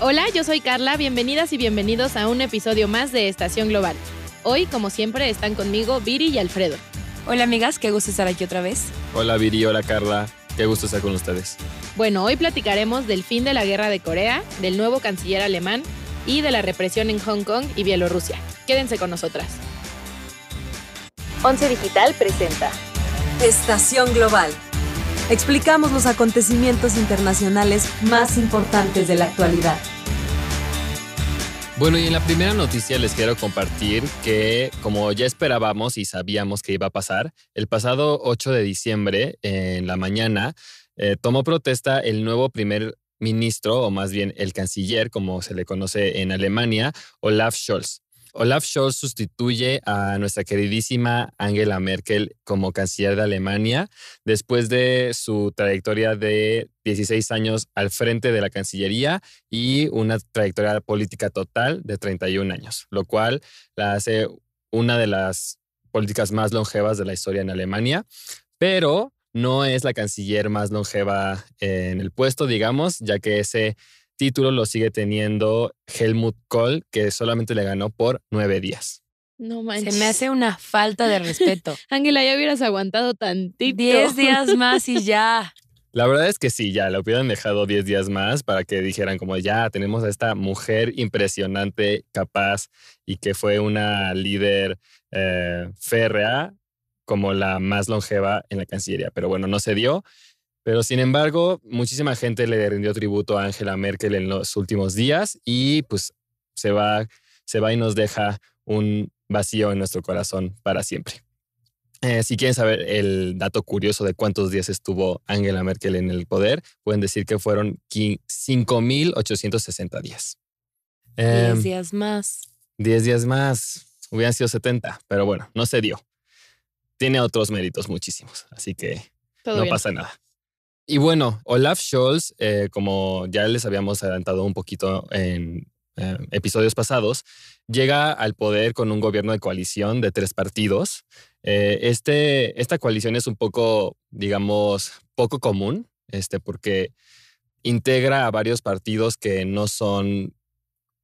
Hola, yo soy Carla, bienvenidas y bienvenidos a un episodio más de Estación Global. Hoy, como siempre, están conmigo Viri y Alfredo. Hola amigas, qué gusto estar aquí otra vez. Hola Viri, hola Carla, qué gusto estar con ustedes. Bueno, hoy platicaremos del fin de la guerra de Corea, del nuevo canciller alemán y de la represión en Hong Kong y Bielorrusia. Quédense con nosotras. Once Digital presenta Estación Global. Explicamos los acontecimientos internacionales más importantes de la actualidad. Bueno, y en la primera noticia les quiero compartir que, como ya esperábamos y sabíamos que iba a pasar, el pasado 8 de diciembre, en la mañana, eh, tomó protesta el nuevo primer ministro, o más bien el canciller, como se le conoce en Alemania, Olaf Scholz. Olaf Scholz sustituye a nuestra queridísima Angela Merkel como canciller de Alemania después de su trayectoria de 16 años al frente de la Cancillería y una trayectoria política total de 31 años, lo cual la hace una de las políticas más longevas de la historia en Alemania, pero no es la canciller más longeva en el puesto, digamos, ya que ese título lo sigue teniendo Helmut Kohl, que solamente le ganó por nueve días. No manches. Se me hace una falta de respeto. Ángela, ya hubieras aguantado tantito. Diez días más y ya. La verdad es que sí, ya le hubieran dejado diez días más para que dijeran como ya tenemos a esta mujer impresionante, capaz y que fue una líder eh, férrea como la más longeva en la Cancillería. Pero bueno, no se dio. Pero sin embargo, muchísima gente le rindió tributo a Angela Merkel en los últimos días y pues se va, se va y nos deja un vacío en nuestro corazón para siempre. Eh, si quieren saber el dato curioso de cuántos días estuvo Angela Merkel en el poder, pueden decir que fueron 5.860 días. Diez em, días más. Diez días más. Hubieran sido 70, pero bueno, no se dio. Tiene otros méritos muchísimos, así que no pasa nada. Y bueno, Olaf Scholz, eh, como ya les habíamos adelantado un poquito en eh, episodios pasados, llega al poder con un gobierno de coalición de tres partidos. Eh, este, esta coalición es un poco, digamos, poco común, este, porque integra a varios partidos que no son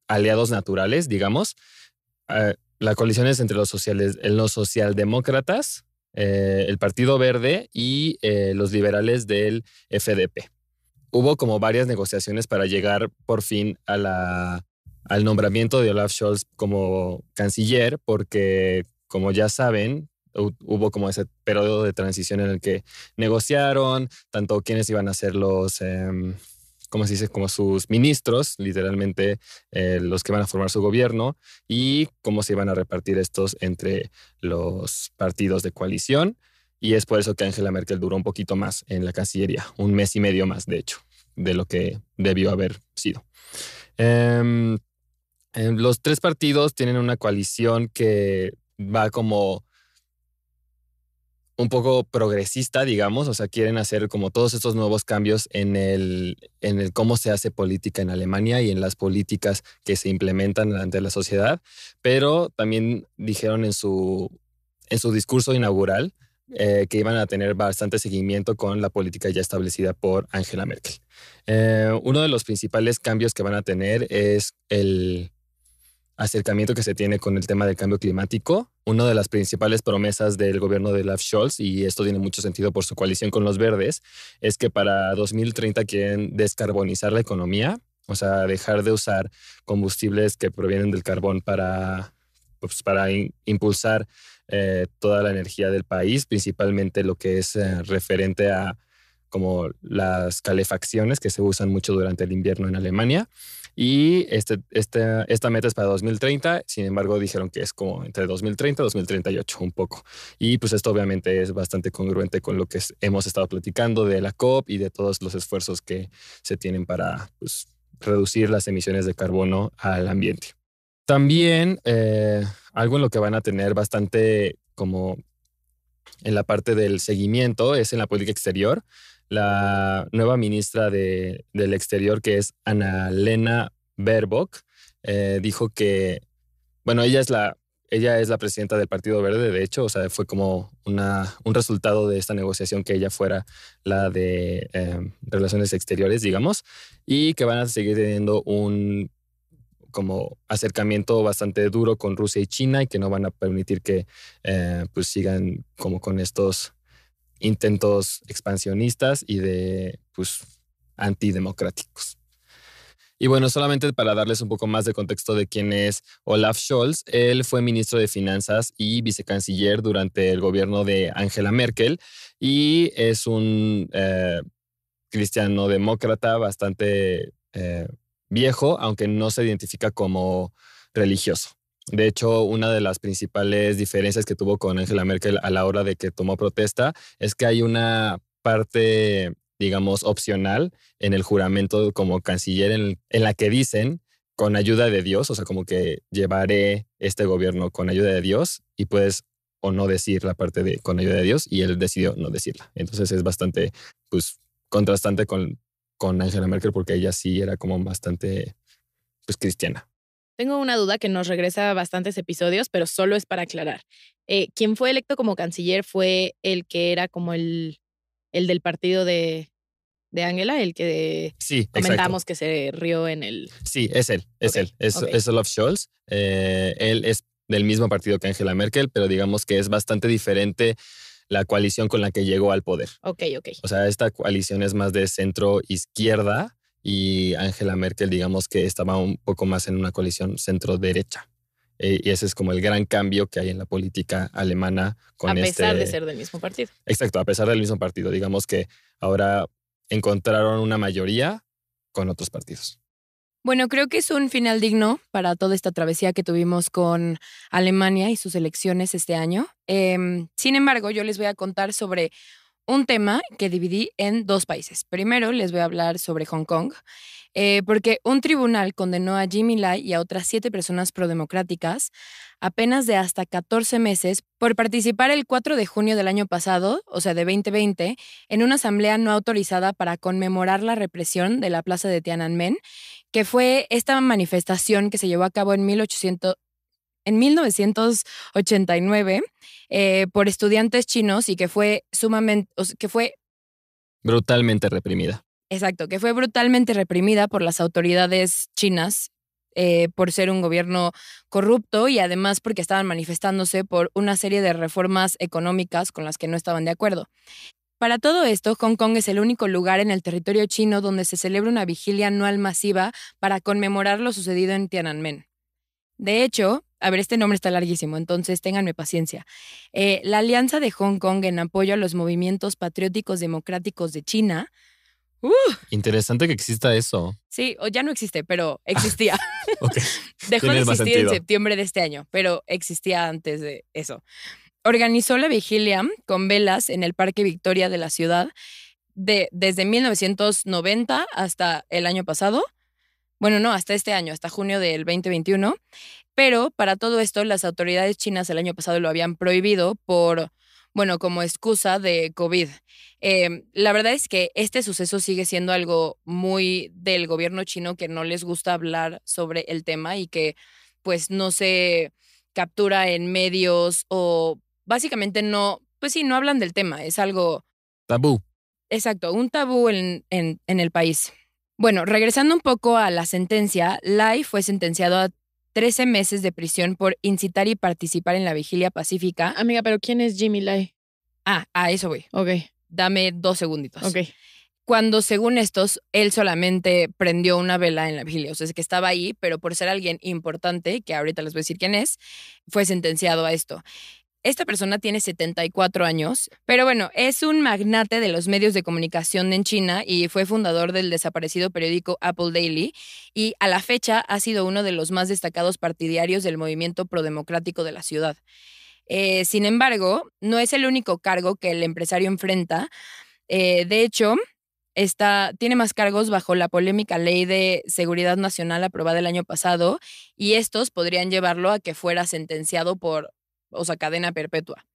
aliados naturales, digamos. la coalición es entre los, sociales, los socialdemócratas, eh, el Partido Verde y eh, los liberales del FDP. Hubo como varias negociaciones para llegar por fin a la, al nombramiento de Olaf Scholz como canciller, porque como ya saben, hubo como ese periodo de transición en el que negociaron tanto quiénes iban a ser los... Em, como se dice, como sus ministros, literalmente eh, los que van a formar su gobierno, y cómo se iban a repartir estos entre los partidos de coalición. Y es por eso que Angela Merkel duró un poquito más en la Cancillería, un mes y medio más, de hecho, de lo que debió haber sido. Em, em, los tres partidos tienen una coalición que va como un poco progresista, digamos, o sea, quieren hacer como todos estos nuevos cambios en el, en el cómo se hace política en Alemania y en las políticas que se implementan ante la sociedad, pero también dijeron en su, en su discurso inaugural eh, que iban a tener bastante seguimiento con la política ya establecida por Angela Merkel. Eh, uno de los principales cambios que van a tener es el acercamiento que se tiene con el tema del cambio climático. Una de las principales promesas del gobierno de Olaf Scholz, y esto tiene mucho sentido por su coalición con los verdes, es que para 2030 quieren descarbonizar la economía, o sea, dejar de usar combustibles que provienen del carbón para, pues, para impulsar eh, toda la energía del país, principalmente lo que es eh, referente a como las calefacciones que se usan mucho durante el invierno en Alemania. Y este, este, esta meta es para 2030, sin embargo dijeron que es como entre 2030 y 2038 un poco. Y pues esto obviamente es bastante congruente con lo que hemos estado platicando de la COP y de todos los esfuerzos que se tienen para pues, reducir las emisiones de carbono al ambiente. También eh, algo en lo que van a tener bastante como en la parte del seguimiento es en la política exterior la nueva ministra de, del Exterior, que es Ana Lena Baerbock, eh, dijo que, bueno, ella es la ella es la presidenta del Partido Verde, de hecho, o sea, fue como una, un resultado de esta negociación que ella fuera la de em, relaciones exteriores, digamos, y que van a seguir teniendo un como acercamiento bastante duro con Rusia y China y que no van a permitir que eh, pues sigan como con estos intentos expansionistas y de pues antidemocráticos. Y bueno, solamente para darles un poco más de contexto de quién es Olaf Scholz, él fue ministro de Finanzas y vicecanciller durante el gobierno de Angela Merkel y es un eh, cristiano demócrata bastante eh, viejo, aunque no se identifica como religioso. De hecho, una de las principales diferencias que tuvo con Angela Merkel a la hora de que tomó protesta es que hay una parte, digamos, opcional en el juramento como canciller en, la que dicen con ayuda de Dios, o sea, como que llevaré este gobierno con ayuda de Dios y puedes o no decir la parte de con ayuda de Dios y él decidió no decirla. Entonces es bastante, pues, contrastante con con Angela Merkel porque ella sí era como bastante pues cristiana. Tengo una duda que nos regresa a bastantes episodios, pero solo es para aclarar. Eh, quien fue electo como canciller fue el que era como el, el del partido de, de Angela, el que sí, comentamos que se rió en el... Sí, es él, es él, es, es, Olaf Scholz. Eh, él es del mismo partido que Angela Merkel, pero digamos que es bastante diferente la coalición con la que llegó al poder. Ok, ok. O sea, esta coalición es más de centro izquierda y Angela Merkel, digamos que estaba un poco más en una coalición centro derecha. Eh, y ese es como el gran cambio que hay en la política alemana con A pesar de este ser del mismo partido. Exacto, a pesar del mismo partido. Digamos que ahora encontraron una mayoría con otros partidos. Bueno, creo que es un final digno para toda esta travesía que tuvimos con Alemania y sus elecciones este año. Em, sin embargo, yo les voy a contar sobre un tema que dividí en dos países. Primero les voy a hablar sobre Hong Kong, eh, porque un tribunal condenó a Jimmy Lai y a otras siete personas prodemocráticas a penas de hasta 14 meses por participar el 4 de junio del año pasado, o sea, de 2020, en una asamblea no autorizada para conmemorar la represión de la plaza de Tiananmen, que fue esta manifestación que se llevó a cabo en 1800, en 1989 eh, por estudiantes chinos y que fue sumamente, que fue brutalmente reprimida. Exacto, que fue brutalmente reprimida por las autoridades chinas eh, por ser un gobierno corrupto y además porque estaban manifestándose por una serie de reformas económicas con las que no estaban de acuerdo. Para todo esto, Hong Kong es el único lugar en el territorio chino donde se celebra una vigilia anual masiva para conmemorar lo sucedido en Tiananmen. De hecho, a ver, este nombre está larguísimo, entonces ténganme paciencia. Eh, la Alianza de Hong Kong en apoyo a los movimientos patrióticos democráticos de China. Uh, Interesante que exista eso. Sí, o ya no existe, pero existía. Dejó de existir en septiembre de este año, pero existía antes de eso. Organizó la vigilia con velas en el Parque Victoria de la ciudad de, desde 1990 hasta el año pasado bueno, no, hasta este año, hasta junio del 2021. Pero para todo esto, las autoridades chinas el año pasado lo habían prohibido por, bueno, como excusa de COVID. Em, la verdad es que este suceso sigue siendo algo muy del gobierno chino que no les gusta hablar sobre el tema y que pues no se captura en medios o básicamente no, pues sí, no hablan del tema, es algo... Tabú. Exacto, un tabú en, en, en el país. Bueno, regresando un poco a la sentencia, Lai fue sentenciado a 13 meses de prisión por incitar y participar en la vigilia pacífica. Amiga, pero ¿quién es Jimmy Lai? Ah, a eso voy. Ok. Dame dos segunditos. Ok. Cuando, según estos, él solamente prendió una vela en la vigilia. O sea, es que estaba ahí, pero por ser alguien importante, que ahorita les voy a decir quién es, fue sentenciado a esto. Esta persona tiene 74 años, pero bueno, es un magnate de los medios de comunicación en China y fue fundador del desaparecido periódico Apple Daily y a la fecha ha sido uno de los más destacados partidarios del movimiento prodemocrático de la ciudad. Eh, sin embargo, no es el único cargo que el empresario enfrenta. Eh, de hecho, Está, tiene más cargos bajo la polémica ley de seguridad nacional aprobada el año pasado y estos podrían llevarlo a que fuera sentenciado por o sea, cadena perpetua.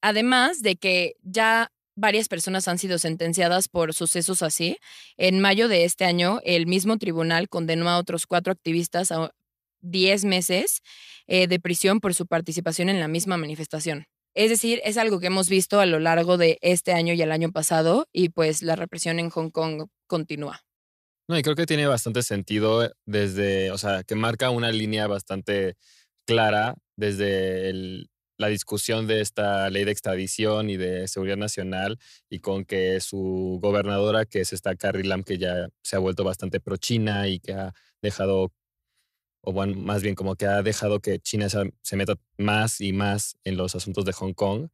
Además de que ya varias personas han sido sentenciadas por sucesos así. En mayo de este año, el mismo tribunal condenó a otros cuatro activistas 10 meses eh, de prisión por su participación en la misma manifestación. Es decir, es algo que hemos visto a lo largo de este año y el año pasado y pues la represión en Hong Kong continúa. No, y creo que tiene bastante sentido desde, o sea, que marca una línea bastante clara desde el, la discusión de esta ley de extradición y de seguridad nacional y con que su gobernadora, que es esta Carrie Lam, que ya se ha vuelto bastante pro-China y que ha dejado, o bueno, más bien como que ha dejado que China se, meta más y más en los asuntos de Hong Kong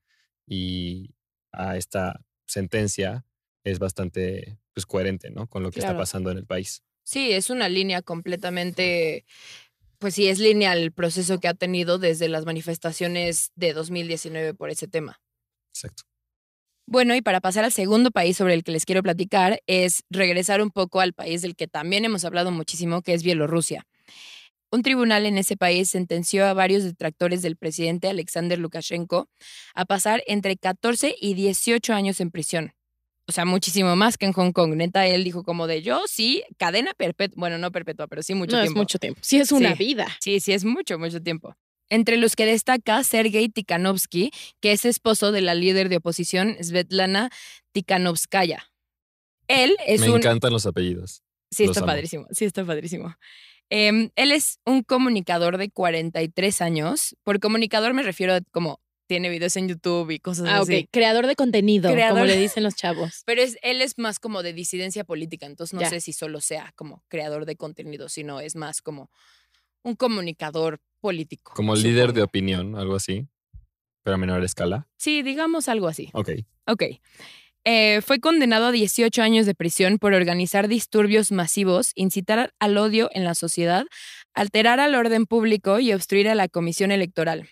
y a esta sentencia es bastante pues, coherente, ¿no? Con lo que está pasando en el país. Sí, es una línea completamente pues sí, es lineal el proceso que ha tenido desde las manifestaciones de 2019 por ese tema. Exacto. Bueno, y para pasar al segundo país sobre el que les quiero platicar, es regresar un poco al país del que también hemos hablado muchísimo, que es Bielorrusia. Un tribunal en ese país sentenció a varios detractores del presidente Alexander Lukashenko a pasar entre 14 y 18 años en prisión o sea, muchísimo más que en Hong Kong. Neta, él dijo como de yo, sí, cadena perpetua, bueno, no perpetua, pero sí mucho no, tiempo. es mucho tiempo. Sí, es una vida. Sí, sí, es mucho, mucho tiempo. Entre los que destaca Sergei Tikhanovsky, que es esposo de la líder de oposición Svetlana Tikhanovskaya. Él es Me encantan los apellidos. Sí, está padrísimo, sí, está padrísimo. Em, él es un comunicador de 43 años. Por comunicador me refiero a como tiene videos en YouTube y cosas ah, así. Creador de contenido, como le dicen los chavos. Pero es, él es más como de disidencia política, entonces no sé si solo sea como creador de contenido, sino es más como un comunicador político. Como líder de opinión, algo así, pero a menor escala. Sí, digamos algo así. Ok. Ok. Eh, fue condenado a 18 años de prisión por organizar disturbios masivos, incitar al odio en la sociedad, alterar al orden público y obstruir a la comisión electoral.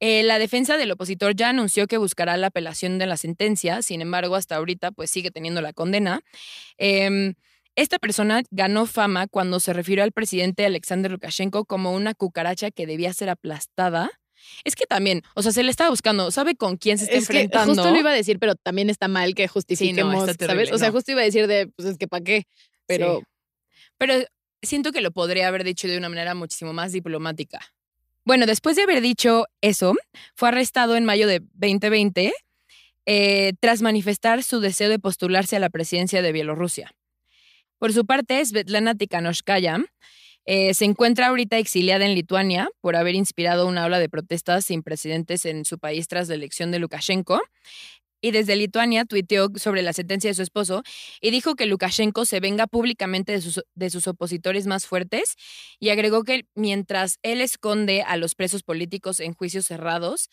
Eh, la defensa del opositor ya anunció que buscará la apelación de la sentencia, sin embargo, hasta ahorita pues sigue teniendo la condena. Em, esta persona ganó fama cuando se refirió al presidente Alexander Lukashenko como una cucaracha que debía ser aplastada. Es que también, o sea, se le estaba buscando, ¿sabe con quién se está enfrentando? justo lo iba a decir, pero también está mal que justifiquemos, ¿sabes? O sea, justo iba a decir de, pues es que para qué, pero... Pero siento que lo podría haber dicho de una manera muchísimo más diplomática. Bueno, después de haber dicho eso, fue arrestado en mayo de 2020 eh, tras manifestar su deseo de postularse a la presidencia de Bielorrusia. Por su parte, Svetlana Tikhanovskaya eh, se encuentra ahorita exiliada en Lituania por haber inspirado una ola de protestas sin precedentes en su país tras la elección de Lukashenko y desde Lituania tuiteó sobre la sentencia de su esposo y dijo que Lukashenko se venga públicamente de sus, de sus opositores más fuertes y agregó que mientras él esconde a los presos políticos en juicios cerrados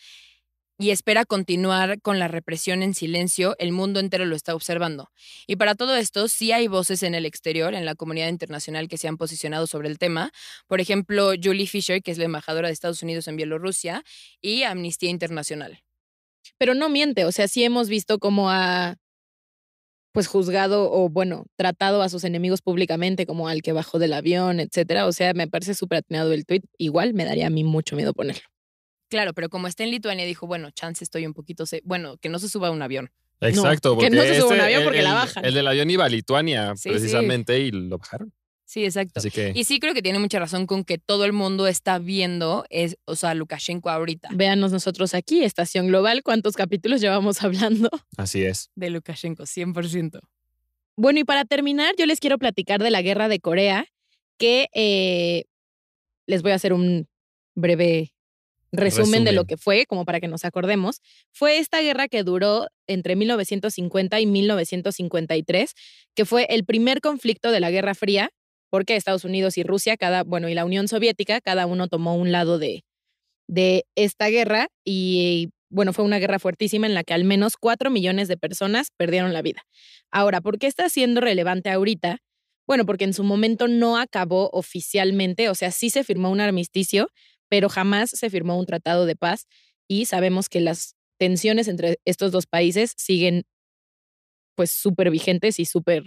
y espera continuar con la represión en silencio, el mundo entero lo está observando. Y para todo esto, sí hay voces en el exterior, en la comunidad internacional, que se han posicionado sobre el tema. Por ejemplo, Julie Fisher, que es la embajadora de Estados Unidos en Bielorrusia, y Amnistía Internacional pero no miente, o sea, sí hemos visto cómo ha pues juzgado o bueno, tratado a sus enemigos públicamente como al que bajó del avión, etcétera. O sea, me parece súper atinado el tweet. Igual me daría a mí mucho miedo ponerlo. Claro, pero como está en Lituania, dijo, bueno, chance estoy un poquito, bueno, que no se suba a un avión. Exacto, porque que no se suba a un avión porque el, la bajan. El del avión iba a Lituania, precisamente, y lo bajaron. Sí, exacto. Y sí creo que tiene mucha razón con que todo el mundo está viendo, es, o sea, Lukashenko ahorita. Véanos nosotros aquí, Estación Global, ¿cuántos capítulos llevamos hablando? Así es. De Lukashenko, 100%. Bueno, y para terminar, yo les quiero platicar de la guerra de Corea, que eh, les voy a hacer un breve resumen, de lo que fue, como para que nos acordemos. Fue esta guerra que duró entre 1950 y 1953, que fue el primer conflicto de la Guerra Fría porque Estados Unidos y Rusia, cada, bueno, y la Unión Soviética, cada uno tomó un lado de, de esta guerra y bueno, fue una guerra fuertísima en la que al menos cuatro millones de personas perdieron la vida. Ahora, ¿por qué está siendo relevante ahorita? Bueno, porque en su momento no acabó oficialmente, o sea, sí se firmó un armisticio, pero jamás se firmó un tratado de paz y sabemos que las tensiones entre estos dos países siguen pues súper vigentes y súper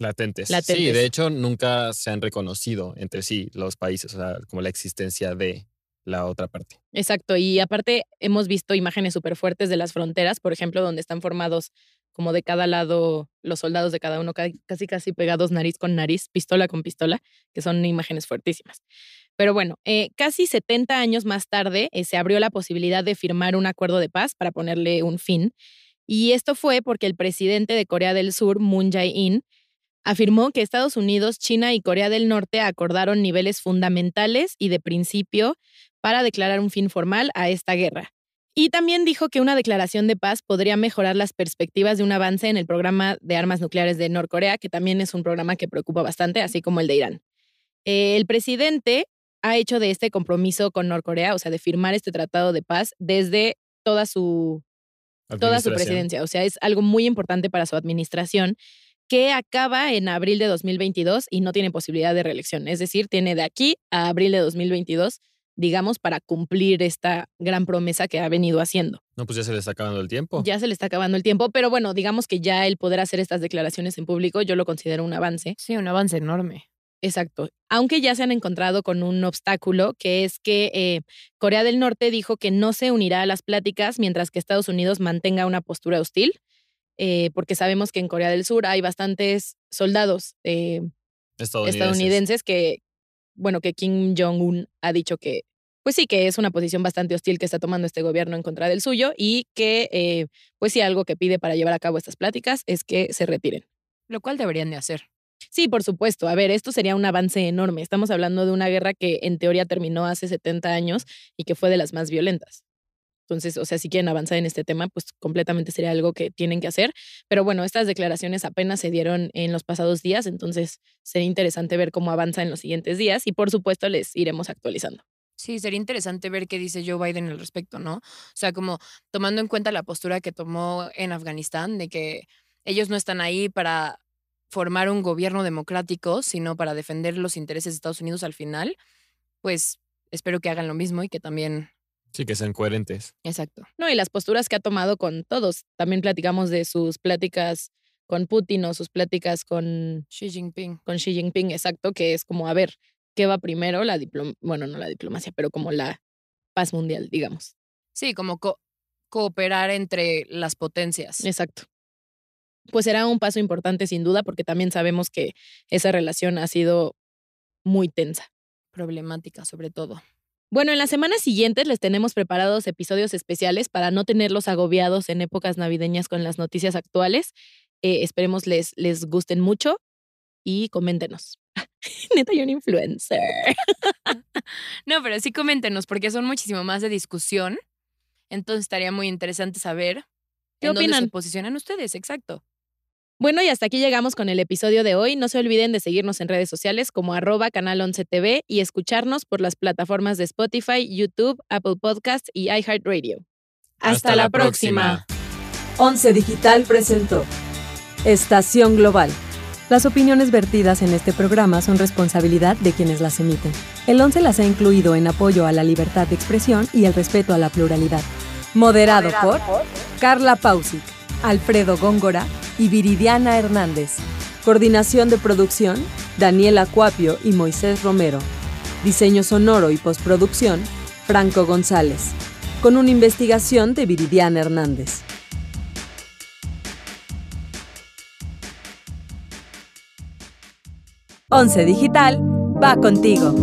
Latentes. Sí, de hecho nunca se han reconocido entre sí los países, o sea, como la existencia de la otra parte. Exacto, y aparte hemos visto imágenes súper fuertes de las fronteras, por ejemplo, donde están formados como de cada lado los soldados de cada uno, casi casi pegados nariz con nariz, pistola con pistola, que son imágenes fuertísimas. Pero bueno, eh, casi 70 años más tarde eh, se abrió la posibilidad de firmar un acuerdo de paz para ponerle un fin. Y esto fue porque el presidente de Corea del Sur, Moon Jae-in, afirmó que Estados Unidos, China y Corea del Norte acordaron niveles fundamentales y de principio para declarar un fin formal a esta guerra. Y también dijo que una declaración de paz podría mejorar las perspectivas de un avance en el programa de armas nucleares de Norcorea, que también es un programa que preocupa bastante, así como el de Irán. Eh, el presidente ha hecho de este compromiso con Norcorea, o sea, de firmar este tratado de paz desde toda su, toda su presidencia. O sea, es algo muy importante para su administración que acaba en abril de 2022 y no tiene posibilidad de reelección. Es decir, tiene de aquí a abril de 2022 digamos, para cumplir esta gran promesa que ha venido haciendo. No, pues ya se le está acabando el tiempo. Ya se le está acabando el tiempo, pero bueno, digamos que ya el poder hacer estas declaraciones en público yo lo considero un avance. Sí, un avance enorme. Exacto. Aunque ya se han encontrado con un obstáculo, que es que eh, Corea del Norte dijo que no se unirá a las pláticas mientras que Estados Unidos mantenga una postura hostil, eh, porque sabemos que en Corea del Sur hay bastantes soldados eh, estadounidenses que, bueno, que Kim Jong-un ha dicho que, pues sí, que es una posición bastante hostil que está tomando este gobierno en contra del suyo y que, eh, pues sí, algo que pide para llevar a cabo estas pláticas es que se retiren. Lo cual deberían de hacer. Sí, por supuesto. A ver, esto sería un avance enorme. Estamos hablando de una guerra que en teoría terminó hace 70 años y que fue de las más violentas. Entonces, o sea, si quieren avanzar en este tema, pues completamente sería algo que tienen que hacer. Pero bueno, estas declaraciones apenas se dieron en los pasados días, entonces sería interesante ver cómo avanza en los siguientes días y por supuesto les iremos actualizando. Sí, sería interesante ver qué dice Joe Biden al respecto, ¿no? O sea, como tomando en cuenta la postura que tomó en Afganistán, de que ellos no están ahí para formar un gobierno democrático, sino para defender los intereses de Estados Unidos al final, pues espero que hagan lo mismo y que también Sí, que sean coherentes. Exacto. No, y las posturas que ha tomado con todos. También platicamos de sus pláticas con Putin o sus pláticas con Xi Jinping. Con Xi Jinping, exacto, que es como, a ver, ¿qué va primero? La diplomacia, bueno, no la diplomacia, pero como la paz mundial, digamos. Sí, como cooperar entre las potencias. Exacto. Pues será un paso importante sin duda, porque también sabemos que esa relación ha sido muy tensa. Problemática, sobre todo. Bueno, en las semanas siguientes les tenemos preparados episodios especiales para no tenerlos agobiados en épocas navideñas con las noticias actuales. Eh, esperemos les, les gusten mucho y coméntenos. Neta, yo un influencer. no, pero sí coméntenos porque son muchísimo más de discusión. Entonces estaría muy interesante saber qué opinan. Dónde se posicionan ustedes, exacto. Bueno, y hasta aquí llegamos con el episodio de hoy. No se olviden de seguirnos en redes sociales como arroba canal 11 TV y escucharnos por las plataformas de Spotify, YouTube, Apple Podcasts y iHeartRadio. Hasta, la próxima. 11 Digital presentó Estación Global. Las opiniones vertidas en este programa son responsabilidad de quienes las emiten. El 11 las ha incluido en apoyo a la libertad de expresión y el respeto a la pluralidad. Moderado, por Carla Pausic, Alfredo Góngora y Viridiana Hernández. Coordinación de producción, Daniela Cuapio y Moisés Romero. Diseño sonoro y postproducción, Franco González. Con una investigación de Viridiana Hernández. 11 Digital va contigo.